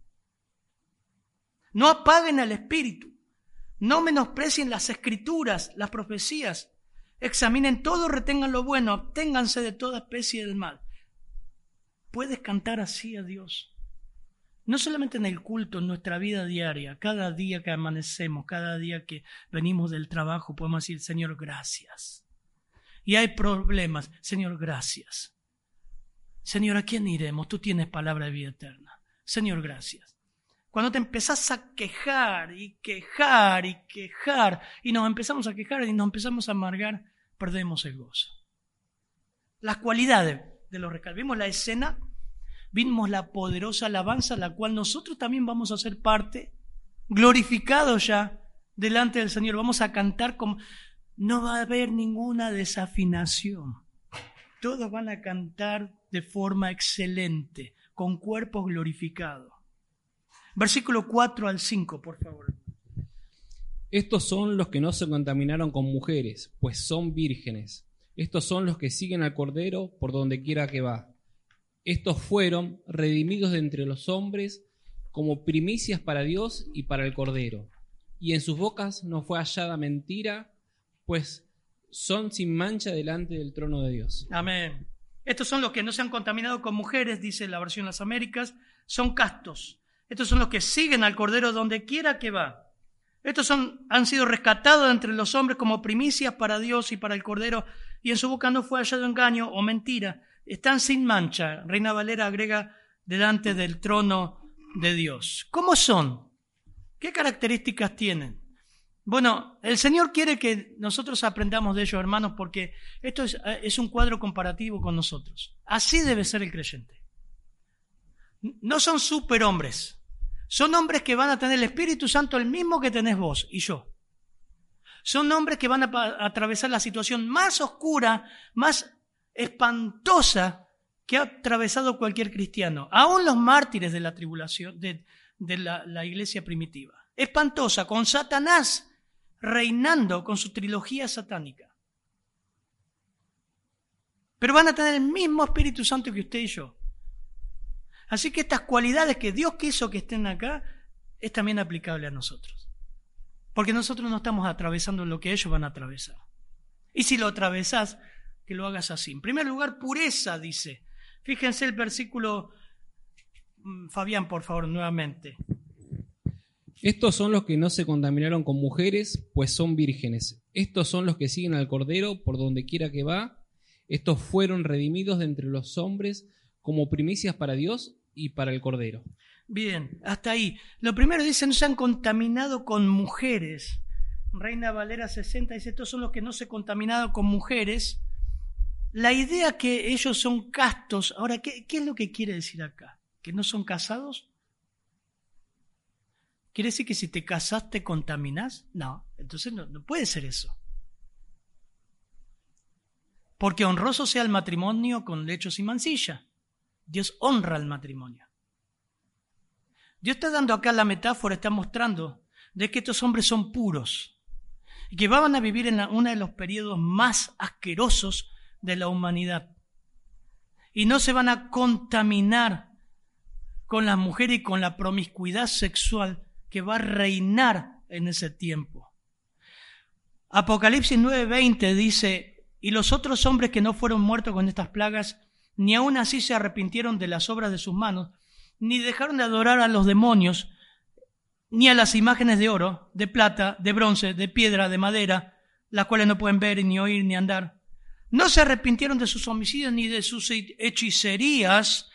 No apaguen al espíritu. No menosprecien las escrituras, las profecías. Examinen todo, retengan lo bueno, obténganse de toda especie del mal. Puedes cantar así a Dios. No solamente en el culto, en nuestra vida diaria, cada día que amanecemos, cada día que venimos del trabajo, podemos decir, Señor, gracias. Y hay problemas, Señor, gracias. Señor, ¿a quién iremos? Tú tienes palabra de vida eterna. Señor, gracias. Cuando te empezás a quejar y quejar y quejar y nos empezamos a quejar y nos empezamos a amargar, perdemos el gozo. Las cualidades de los rescates. Vimos la escena, vimos la poderosa alabanza, la cual nosotros también vamos a ser parte, glorificados ya delante del Señor. Vamos a cantar como... No va a haber ninguna desafinación. Todos van a cantar de forma excelente, con cuerpos glorificados. Versículo 4 al 5, por favor.
Estos son los que no se contaminaron con mujeres, pues son vírgenes. Estos son los que siguen al Cordero por donde quiera que va. Estos fueron redimidos de entre los hombres como primicias para Dios y para el Cordero. Y en sus bocas no fue hallada mentira, pues son sin mancha delante del trono de Dios.
Amén. Estos son los que no se han contaminado con mujeres, dice la versión de las Américas, son castos. Estos son los que siguen al Cordero donde quiera que va. Estos son, han sido rescatados entre los hombres como primicias para Dios y para el Cordero y en su boca no fue hallado engaño o mentira. Están sin mancha. Reina Valera agrega delante del trono de Dios. ¿Cómo son? ¿Qué características tienen? Bueno, el Señor quiere que nosotros aprendamos de ello, hermanos, porque esto es, es, un cuadro comparativo con nosotros. Así debe ser el creyente. No son superhombres. Son hombres que van a tener el Espíritu Santo el mismo que tenés vos y yo. Son hombres que van a atravesar la situación más oscura, más espantosa que ha atravesado cualquier cristiano, aún los mártires de la tribulación, de, la, la iglesia primitiva. Espantosa, con Satanás reinando con su trilogía satánica. Pero van a tener el mismo Espíritu Santo que usted y yo. Así que estas cualidades que Dios quiso que estén acá es también aplicable a nosotros. Porque nosotros no estamos atravesando lo que ellos van a atravesar. Y si lo atravesás, que lo hagas así. En primer lugar, pureza, dice. Fíjense el versículo, mm, Fabián, por favor, nuevamente.
Estos son los que no se contaminaron con mujeres, pues son vírgenes. Estos son los que siguen al Cordero por donde quiera que va. Estos fueron redimidos de entre los hombres como primicias para Dios y para el Cordero.
Bien, hasta ahí. Lo primero dice, no se han contaminado con mujeres. Reina Valera 60 dice, estos son los que no se han contaminado con mujeres. La idea que ellos son castos, ahora, ¿qué, es lo que quiere decir acá? ¿Que no son casados? ¿Quiere decir que si te casas te contaminas? No, entonces no puede ser eso. Porque honroso sea el matrimonio con lechos y mancilla. Dios honra el matrimonio. Dios está dando acá la metáfora, está mostrando de que estos hombres son puros y que van a vivir en uno de los periodos más asquerosos de la humanidad. Y no se van a contaminar con las mujeres y con la promiscuidad sexual que va a reinar en ese tiempo. Apocalipsis 9:20 dice, y los otros hombres que no fueron muertos con estas plagas, ni aun así se arrepintieron de las obras de sus manos, ni dejaron de adorar a los demonios, ni a las imágenes de oro, de plata, de bronce, de piedra, de madera, las cuales no pueden ver, ni oír, ni andar. No se arrepintieron de sus homicidios, ni de sus hechicerías,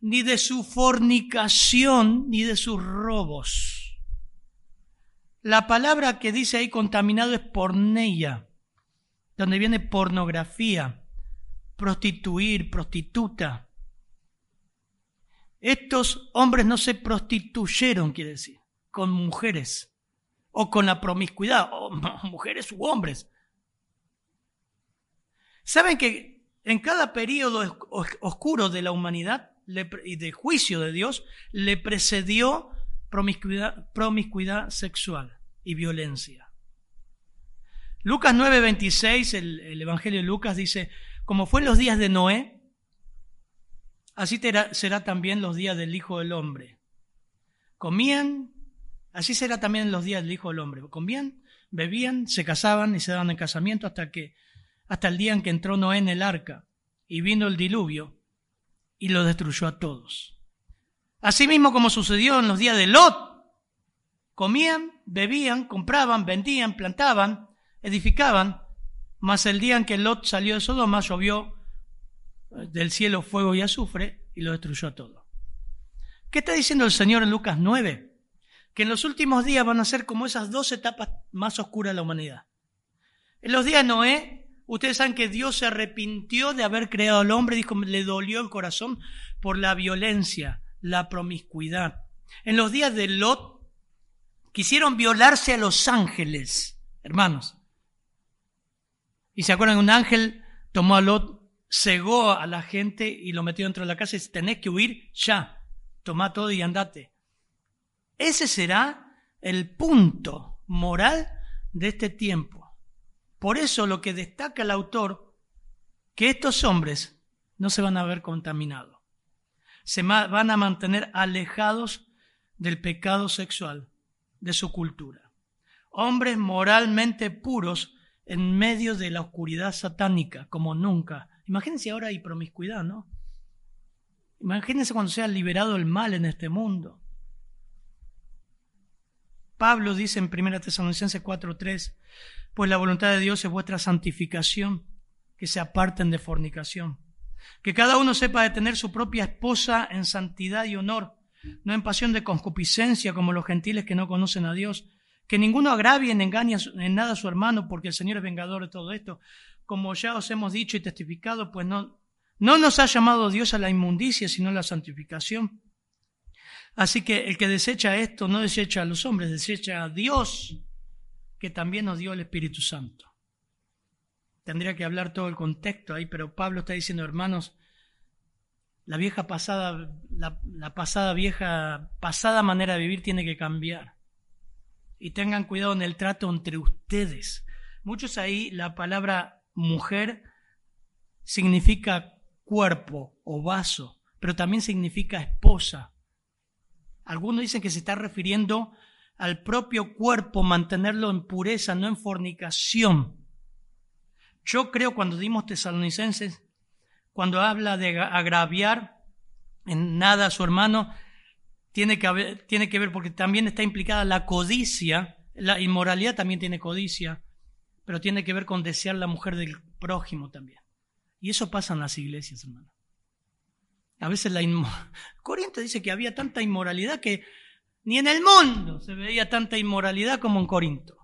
ni de su fornicación, ni de sus robos. La palabra que dice ahí contaminado es porneia, donde viene pornografía, prostituir, prostituta. Estos hombres no se prostituyeron, quiere decir, con mujeres o con la promiscuidad, o (laughs) mujeres u hombres. ¿Saben que en cada periodo oscuro de la humanidad y de juicio de Dios le precedió promiscuidad, sexual y violencia. Lucas 9:26, el, el, Evangelio de Lucas dice, como fue en los días de Noé, así será también los días del Hijo del Hombre. Comían, así será también los días del Hijo del Hombre. Comían, bebían, se casaban y se daban en casamiento hasta que hasta el día en que entró Noé en el arca y vino el diluvio y lo destruyó a todos. Asimismo como sucedió en los días de Lot. Comían, bebían, compraban, vendían, plantaban, edificaban, mas el día en que Lot salió de Sodoma llovió del cielo fuego y azufre y lo destruyó todo. ¿Qué está diciendo el Señor en Lucas 9? Que en los últimos días van a ser como esas dos etapas más oscuras de la humanidad. En los días de Noé, ustedes saben que Dios se arrepintió de haber creado al hombre, dijo, le dolió el corazón por la violencia, la promiscuidad. En los días de Lot quisieron violarse a los ángeles, hermanos. Y se acuerdan, un ángel tomó a Lot, cegó a la gente y lo metió dentro de la casa y dice, tenés que huir ya, toma todo y andate. Ese será el punto moral de este tiempo. Por eso lo que destaca el autor, que estos hombres no se van a ver contaminados se van a mantener alejados del pecado sexual, de su cultura. Hombres moralmente puros en medio de la oscuridad satánica, como nunca. Imagínense ahora hay promiscuidad, ¿no? Imagínense cuando sea liberado el mal en este mundo. Pablo dice en 1 Tesalonicenses 4:3, pues la voluntad de Dios es vuestra santificación, que se aparten de fornicación. Que cada uno sepa detener su propia esposa en santidad y honor, no en pasión de concupiscencia como los gentiles que no conocen a Dios, Que ninguno agravie ni engañe en nada a su hermano, porque el Señor es vengador de todo esto. Como ya os hemos dicho y testificado, pues no, no nos ha llamado Dios a la inmundicia, sino a la santificación. Así que el que desecha esto no desecha a los hombres, desecha a Dios, que también nos dio el Espíritu Santo. Tendría que hablar todo el contexto ahí, pero Pablo está diciendo, hermanos, la vieja pasada, la, la, pasada vieja, pasada manera de vivir tiene que cambiar. Y tengan cuidado en el trato entre ustedes. Muchos ahí, la palabra mujer significa cuerpo o vaso, pero también significa esposa. Algunos dicen que se está refiriendo al propio cuerpo, mantenerlo en pureza, no en fornicación. Yo creo cuando dimos tesalonicenses, cuando habla de agraviar en nada a su hermano, tiene que, tiene que ver porque también está implicada la codicia, la inmoralidad también tiene codicia, pero tiene que ver con desear la mujer del prójimo también. Y eso pasa en las iglesias, hermano. A veces la (laughs) Corinto dice que había tanta inmoralidad que ni en el mundo se veía tanta inmoralidad como en Corinto.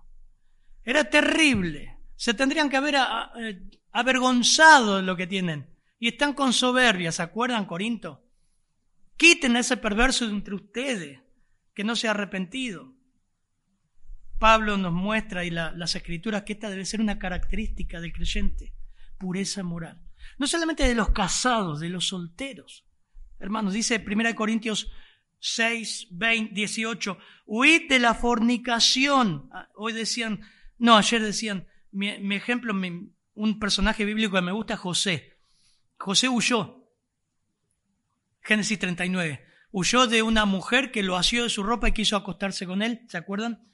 Era terrible. Se tendrían que haber eh, avergonzado de lo que tienen. Y están con soberbia, ¿se acuerdan, Corinto? Quiten ese perverso entre ustedes, que no se ha arrepentido. Pablo nos muestra y las escrituras que esta debe ser una característica del creyente, pureza moral. No solamente de los casados, de los solteros. Hermanos, dice 1 Corintios 6, 20, 18, huid de la fornicación. Ah, hoy decían, no, ayer decían, mi, ejemplo, un personaje bíblico que me gusta, José. José huyó. Génesis 39. Huyó de una mujer que lo asió de su ropa y quiso acostarse con él, ¿se acuerdan?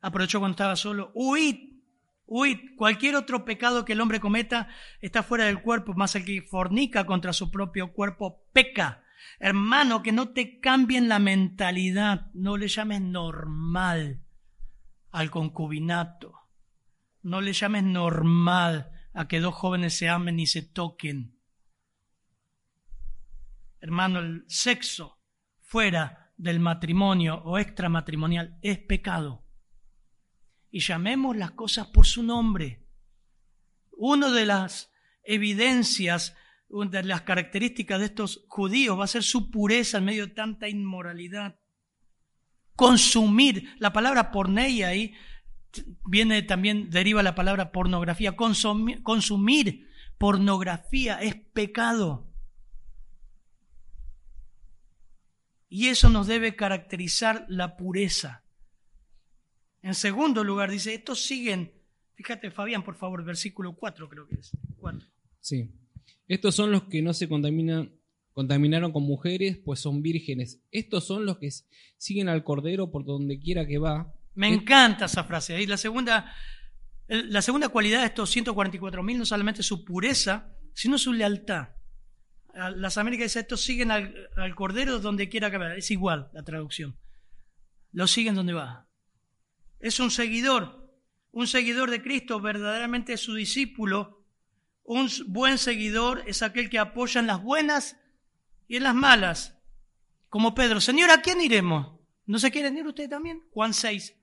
Aprovechó cuando estaba solo. Huid, huid. Cualquier otro pecado que el hombre cometa está fuera del cuerpo, más el que fornica contra su propio cuerpo peca. Hermano, que no te cambien la mentalidad, no le llames normal al concubinato. No le llames normal a que dos jóvenes se amen y se toquen. Hermano, el sexo fuera del matrimonio o extramatrimonial es pecado. Y llamemos las cosas por su nombre. Una de las evidencias, una de las características de estos judíos va a ser su pureza en medio de tanta inmoralidad. Consumir, la palabra porneia ahí viene también, deriva la palabra pornografía. Consumir, consumir pornografía es pecado. Y eso nos debe caracterizar la pureza. En segundo lugar, dice, estos siguen, fíjate Fabián, por favor, versículo 4 creo que es.
Sí. Estos son los que no se contaminan, contaminaron con mujeres, pues son vírgenes. Estos son los que siguen al Cordero por donde quiera que va.
Me encanta esa frase. Y la segunda, la segunda cualidad de estos 144.000 no solamente su pureza, sino su lealtad. Las Américas dicen, estos siguen al, Cordero donde quiera que vaya. Es igual la traducción. Lo siguen donde va. Es un seguidor. Un seguidor de Cristo verdaderamente su discípulo. Un buen seguidor es aquel que apoya en las buenas y en las malas. Como Pedro, Señor, ¿a quién iremos? ¿No se quieren ir ustedes también? Juan 6.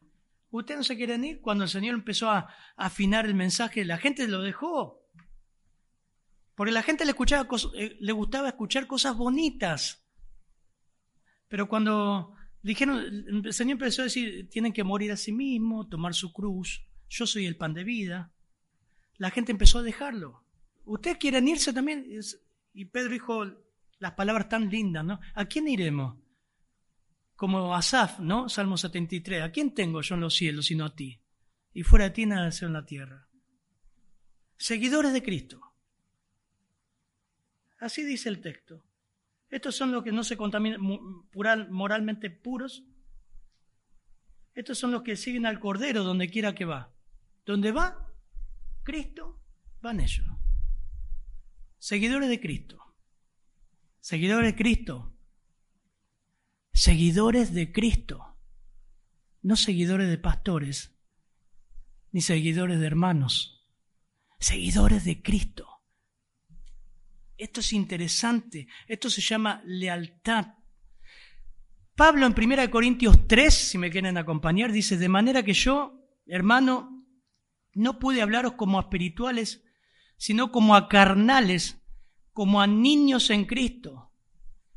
¿Ustedes no se quieren ir? Cuando el Señor empezó a afinar el mensaje, la gente lo dejó. Porque la gente le, escuchaba, eh, le gustaba escuchar cosas bonitas. Pero cuando dijeron, el Señor empezó a decir, tienen que morir a sí mismo, tomar su cruz, yo soy el pan de vida, la gente empezó a dejarlo. ¿Ustedes quieren irse también? Y Pedro dijo las palabras tan lindas, ¿no? ¿A quién iremos? Como Asaf, ¿no? Salmo 73. ¿A quién tengo yo en los cielos sino a ti? Y fuera de ti nada en la tierra. Seguidores de Cristo. Así dice el texto. Estos son los que no se contaminan moralmente puros. Estos son los que siguen al Cordero donde quiera que va. Donde va Cristo, van ellos. Seguidores de Cristo. Seguidores de Cristo seguidores de Cristo, no seguidores de pastores, ni seguidores de hermanos, seguidores de Cristo. Esto es interesante, esto se llama lealtad. Pablo en 1 Corintios 3, si me quieren acompañar, dice, de manera que yo, hermano, no pude hablaros como a espirituales, sino como a carnales, como a niños en Cristo.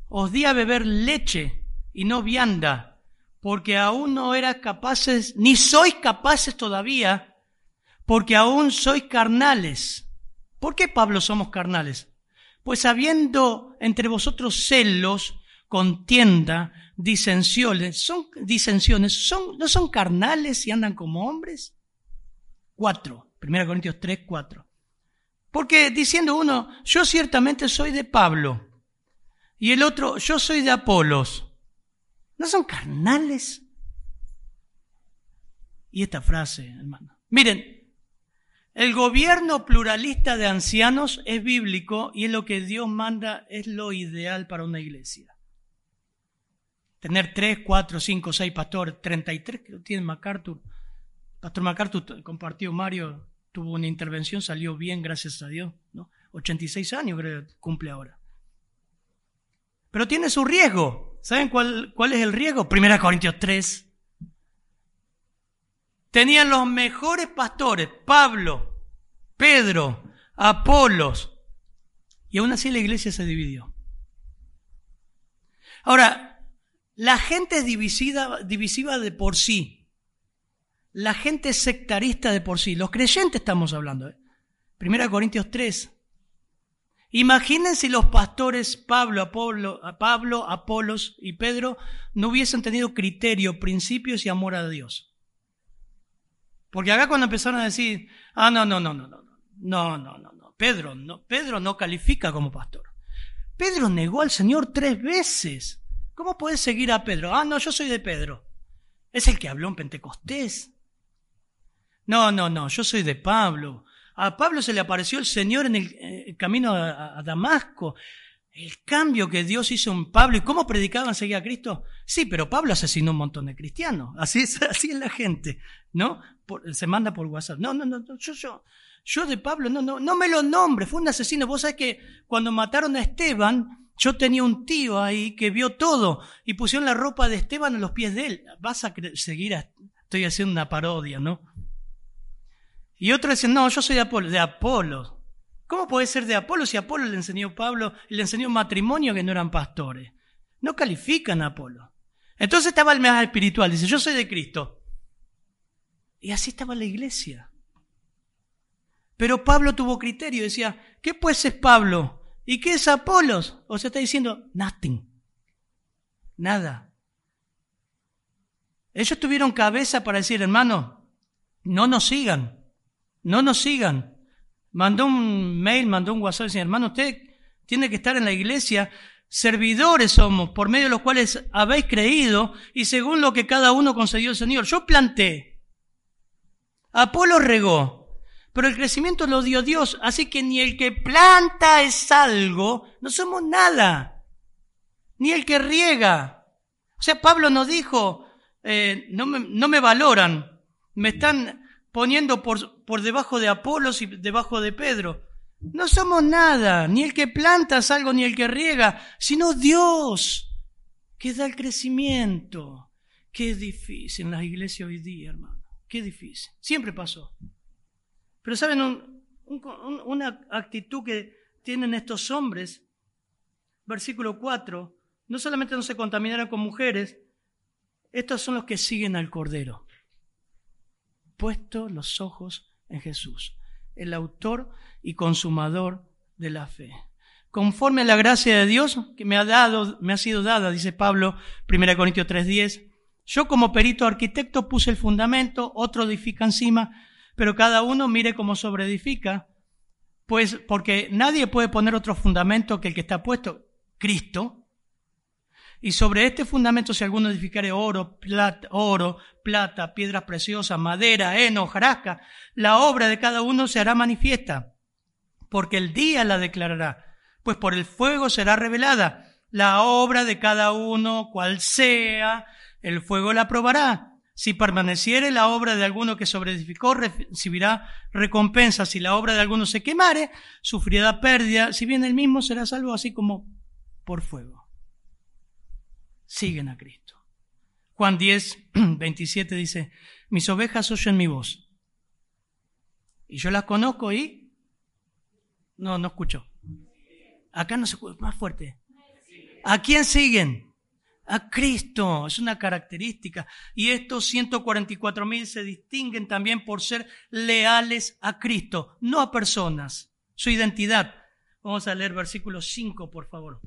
Os di a beber leche y no vianda, porque aún no eras capaces, ni sois capaces todavía, porque aún sois carnales. ¿Por qué, Pablo, somos carnales? Pues habiendo entre vosotros celos, contienda, disensiones, son disensiones, son, no son carnales y andan como hombres. Cuatro, 1 Corintios 3, 4. Porque diciendo uno, yo ciertamente soy de Pablo, y el otro, yo soy de Apolos. ¿No son carnales? Y esta frase, hermano. Miren, el gobierno pluralista de ancianos es bíblico y es lo que Dios manda, es lo ideal para una iglesia. Tener tres, cuatro, cinco, seis pastores, treinta y tres que lo tiene MacArthur. Pastor MacArthur compartió Mario, tuvo una intervención, salió bien, gracias a Dios. ¿no? 86 años creo que cumple ahora. Pero tiene su riesgo. ¿Saben cuál, cuál es el riesgo? Primera Corintios 3. Tenían los mejores pastores, Pablo, Pedro, Apolos, y aún así la iglesia se dividió. Ahora, la gente es divisiva, de por sí. La gente es sectarista de por sí. Los creyentes estamos hablando. ¿eh? Primera Corintios 3. Imaginen si los pastores Pablo, Pablo, Apolos y Pedro no hubiesen tenido criterio, principios y amor a Dios. Porque acá cuando empezaron a decir, ah, no, no, no, no, no, no, no, no, no, Pedro, no, Pedro no califica como pastor. Pedro negó al Señor tres veces. ¿Cómo puedes seguir a Pedro? Ah, no, yo soy de Pedro. Es el que habló en Pentecostés. No, no, no, yo soy de Pablo. A Pablo se le apareció el Señor en el, eh, camino a, Damasco. El cambio que Dios hizo en Pablo y cómo predicaban seguir a Cristo. Sí, pero Pablo asesinó un montón de cristianos. (laughs) Así es, así es la gente, ¿no? se manda por WhatsApp. No, no, no, yo, yo, yo de Pablo, no, no, no me lo nombre, fue un asesino. Vos sabés que cuando mataron a Esteban, yo tenía un tío ahí que vio todo y pusieron la ropa de Esteban en los pies de él. Vas a seguir, estoy haciendo una parodia, ¿no? Y otros dicen, no, yo soy de Apolo. De Apolo. ¿Cómo puede ser de Apolo si Apolo le enseñó Pablo le enseñó matrimonio que no eran pastores? No califican a Apolo. Entonces estaba el más espiritual, dice, yo soy de Cristo. Y así estaba la iglesia. Pero Pablo tuvo criterio, decía, ¿qué pues es Pablo? ¿Y qué es Apolos? O sea, está diciendo, nothing. Nada. Ellos tuvieron cabeza para decir, hermano, no nos sigan. No nos sigan. Mandó un mail, mandó un WhatsApp, dice, hermano, usted tiene que estar en la iglesia. Servidores somos, por medio de los cuales habéis creído y según lo que cada uno concedió el Señor. Yo planté. Apolo regó, pero el crecimiento lo dio Dios. Así que ni el que planta es algo, no somos nada. Ni el que riega. O sea, Pablo nos dijo, eh, no, me, no me valoran, me están poniendo por, por debajo de Apolos y debajo de Pedro. No somos nada, ni el que planta es algo, ni el que riega, sino Dios que da el crecimiento. Qué difícil en las iglesias hoy día, hermano. Qué difícil. Siempre pasó. Pero saben, una actitud que tienen estos hombres, versículo 4, no solamente no se contaminaron con mujeres, estos son los que siguen al Cordero puesto los ojos en Jesús, el autor y consumador de la fe. Conforme a la gracia de Dios que me ha dado, me ha sido dada, dice Pablo, 1 Corintios 3:10, yo como perito arquitecto puse el fundamento, otro edifica encima, pero cada uno mire cómo sobreedifica, pues porque nadie puede poner otro fundamento que el que está puesto, Cristo, y sobre este fundamento, si alguno edificare oro, plata, oro, plata, piedras preciosas, madera, heno, jarasca, la obra de cada uno se hará manifiesta, porque el día la declarará, pues por el fuego será revelada la obra de cada uno, cual sea, el fuego la probará. Si permaneciere la obra de alguno que sobreedificó, recibirá recompensa. Si la obra de alguno se quemare, sufrirá pérdida, si bien el mismo será salvo así como por fuego. Siguen a Cristo. Juan 10, 27 (clears throat) dice, mis ovejas oyen mi voz. Y yo las conozco y... No, no escucho. Acá no se escucha, más fuerte. ¿A quién siguen? A Cristo, es una característica. Y estos 144 mil se distinguen también por ser leales a Cristo, no a personas. Su identidad. Vamos a leer versículo 5, por favor.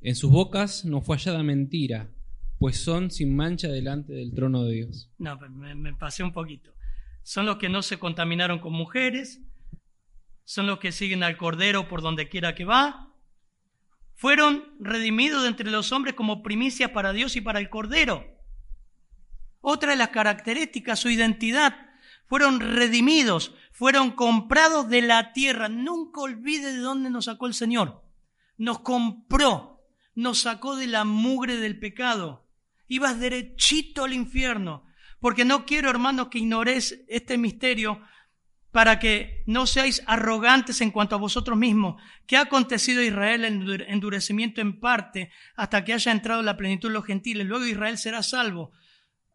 En sus bocas no fue hallada mentira, pues son sin mancha delante del trono de Dios.
No, me, me pasé un poquito. Son los que no se contaminaron con mujeres, son los que siguen al Cordero por donde quiera que va. Fueron redimidos de entre los hombres como primicia para Dios y para el Cordero. Otra de las características, su identidad. Fueron redimidos, fueron comprados de la tierra. Nunca olvide de dónde nos sacó el Señor. Nos compró, nos sacó de la mugre del pecado. Ibas derechito al infierno. Porque no quiero, hermanos, que ignores este misterio para que no seáis arrogantes en cuanto a vosotros mismos. ¿Qué ha acontecido a Israel el endurecimiento en parte hasta que haya entrado la plenitud de los gentiles? Luego Israel será salvo.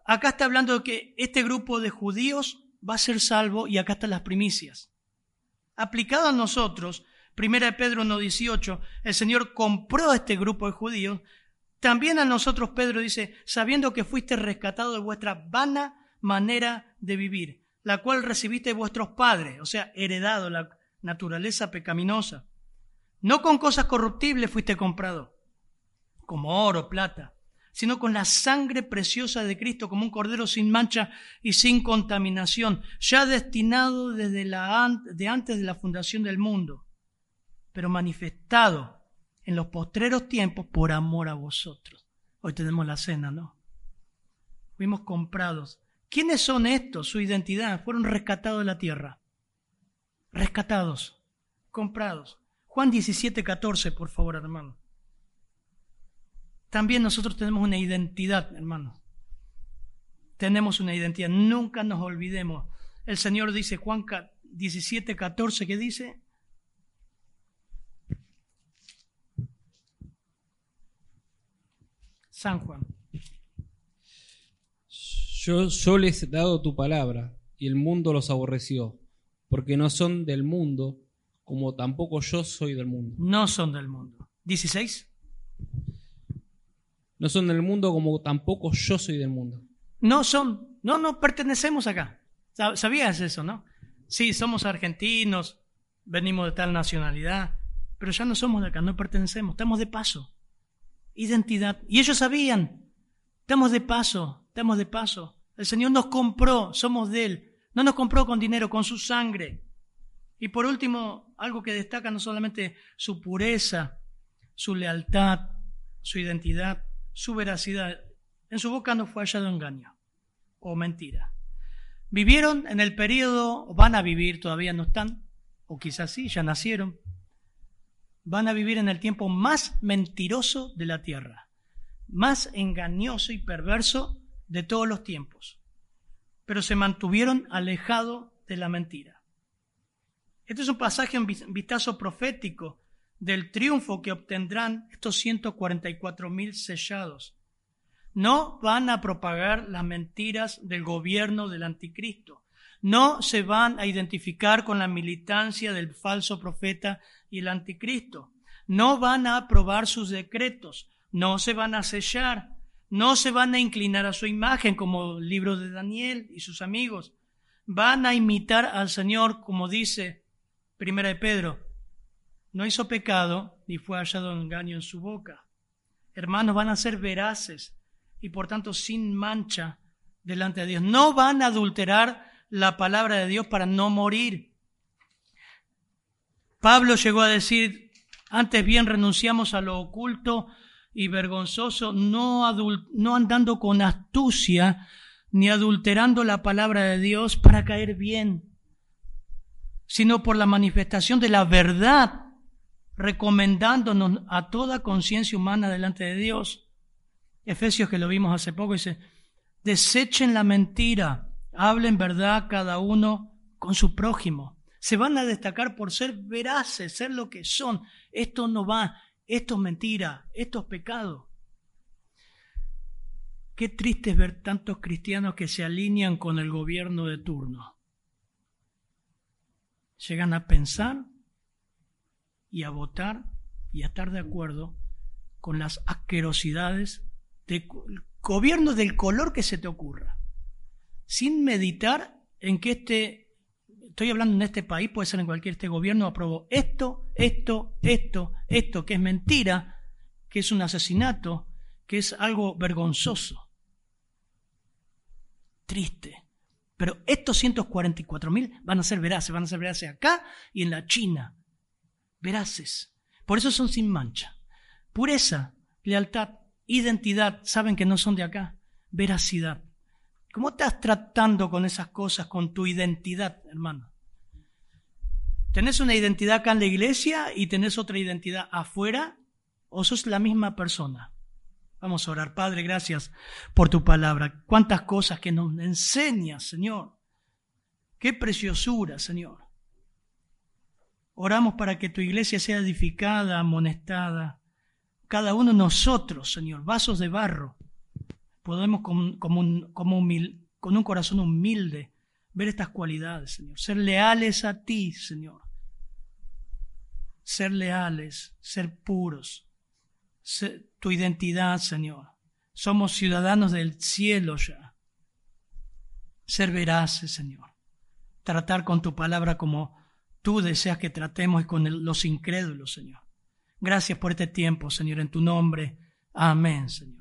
Acá está hablando de que este grupo de judíos va a ser salvo y acá están las primicias. Aplicado a nosotros, 1 Pedro 1.18, el Señor compró a este grupo de judíos. También a nosotros Pedro dice, sabiendo que fuiste rescatado de vuestra vana manera de vivir la cual recibiste de vuestros padres, o sea, heredado la naturaleza pecaminosa. No con cosas corruptibles fuiste comprado, como oro, plata, sino con la sangre preciosa de Cristo, como un cordero sin mancha y sin contaminación, ya destinado desde la, de antes de la fundación del mundo, pero manifestado en los postreros tiempos por amor a vosotros. Hoy tenemos la cena, ¿no? Fuimos comprados ¿Quiénes son estos? Su identidad. Fueron rescatados de la tierra. Rescatados. Comprados. Juan 17, 14, por favor, hermano. También nosotros tenemos una identidad, hermano. Tenemos una identidad. Nunca nos olvidemos. El Señor dice, Juan 17, 14, ¿qué dice? San Juan.
Yo, les he dado tu palabra, y el mundo los aborreció, porque no son del mundo, como tampoco yo soy del mundo.
No son del mundo. 16.
No son del mundo como tampoco yo soy del mundo.
No son, no, no pertenecemos acá. ¿Sabías eso, no? Sí, somos argentinos, venimos de tal nacionalidad, pero ya no somos de acá, no pertenecemos, estamos de paso. Identidad. Y ellos sabían, estamos de paso, estamos de paso. El Señor nos compró, somos de Él. No nos compró con dinero, con su sangre. Y por último, algo que destaca no solamente su pureza, su lealtad, su identidad, su veracidad. En su boca no fue hallado engaño o mentira. Vivieron en el periodo, van a vivir, todavía no están, o quizás sí, ya nacieron, van a vivir en el tiempo más mentiroso de la tierra, más engañoso y perverso de todos los tiempos, pero se mantuvieron alejados de la mentira. Este es un pasaje, un vistazo profético del triunfo que obtendrán estos 144 mil sellados. No van a propagar las mentiras del gobierno del anticristo. No se van a identificar con la militancia del falso profeta y el anticristo. No van a aprobar sus decretos. No se van a sellar no se van a inclinar a su imagen como el libro de Daniel y sus amigos. Van a imitar al Señor como dice Primera de Pedro. No hizo pecado ni fue hallado engaño en su boca. Hermanos, van a ser veraces y por tanto sin mancha delante de Dios. No van a adulterar la palabra de Dios para no morir. Pablo llegó a decir, antes bien renunciamos a lo oculto y vergonzoso, no, andando con astucia ni adulterando la palabra de Dios para caer bien, sino por la manifestación de la verdad, recomendándonos a toda conciencia humana delante de Dios. Efesios que lo vimos hace poco dice, desechen la mentira, hablen verdad cada uno con su prójimo. Se van a destacar por ser veraces, ser lo que son. Esto no va esto es mentira, esto es pecado. Qué triste es ver tantos cristianos que se alinean con el gobierno de turno. Llegan a pensar y a votar y a estar de acuerdo con las asquerosidades de gobierno del color que se te ocurra, sin meditar en que este, estoy hablando en este país, puede ser en cualquier este gobierno, aprobó esto, esto, esto, esto, que es mentira, que es un asesinato, que es algo vergonzoso, triste. Pero estos 144 mil van a ser veraces, van a ser veraces acá y en la China. Veraces. Por eso son sin mancha. Pureza, lealtad, identidad, saben que no son de acá. Veracidad. ¿Cómo estás tratando con esas cosas, con tu identidad, hermano? ¿Tenés una identidad acá en la iglesia y tenés otra identidad afuera? ¿O sos la misma persona? Vamos a orar. Padre, gracias por tu palabra. Cuántas cosas que nos enseñas, Señor. Qué preciosura, Señor. Oramos para que tu iglesia sea edificada, amonestada. Cada uno de nosotros, Señor, vasos de barro, podemos con un corazón humilde ver estas cualidades, Señor. Ser leales a ti, Señor. Ser leales, ser puros. tu identidad, Señor. Somos ciudadanos del cielo ya. Ser veraces, Señor. Tratar con tu palabra como tú deseas que tratemos con los incrédulos, Señor. Gracias por este tiempo, Señor, en tu nombre. Amén, Señor.